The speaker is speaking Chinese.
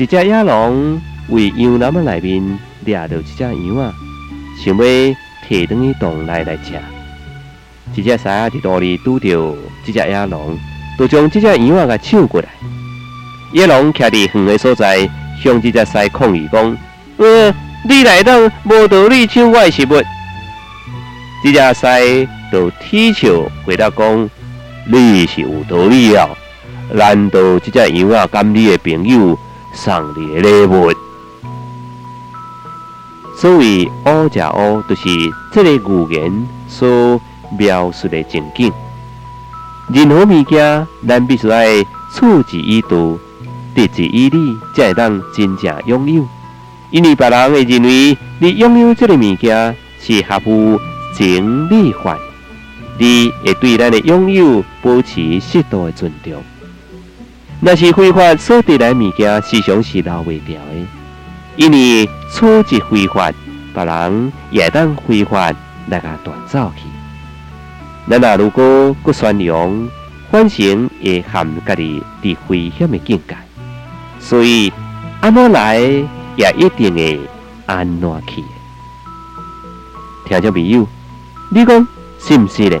一只野狼为羊栏仔内面掠到一只羊仔，想要摕转去洞内来吃。一只狮仔伫路里拄着这只野狼，就将这只羊仔给抢过来。野狼徛伫远的所在，向这只狮抗议讲：“呃，你来当无道理抢我的食物。”这只狮就啼笑回答讲：“你是有道理啊，难道这只羊仔甘你的朋友？”送你的礼物，所谓“乌食乌”，就是这个语言所描述的情景。任何物件，咱必须爱处之以度，得之以理，才会当真正拥有。因为别人会认为你拥有这个物件是合乎情理法，你会对咱的拥有保持适度的尊重。那是非法所得来物件，时常是留袂掉的。因为初级非法，别人也当非法来甲夺走去。咱若如果不善良，反成会陷家己伫危险的境界。所以安怎来，也一定会安怎去。听众朋友，你讲是毋是咧？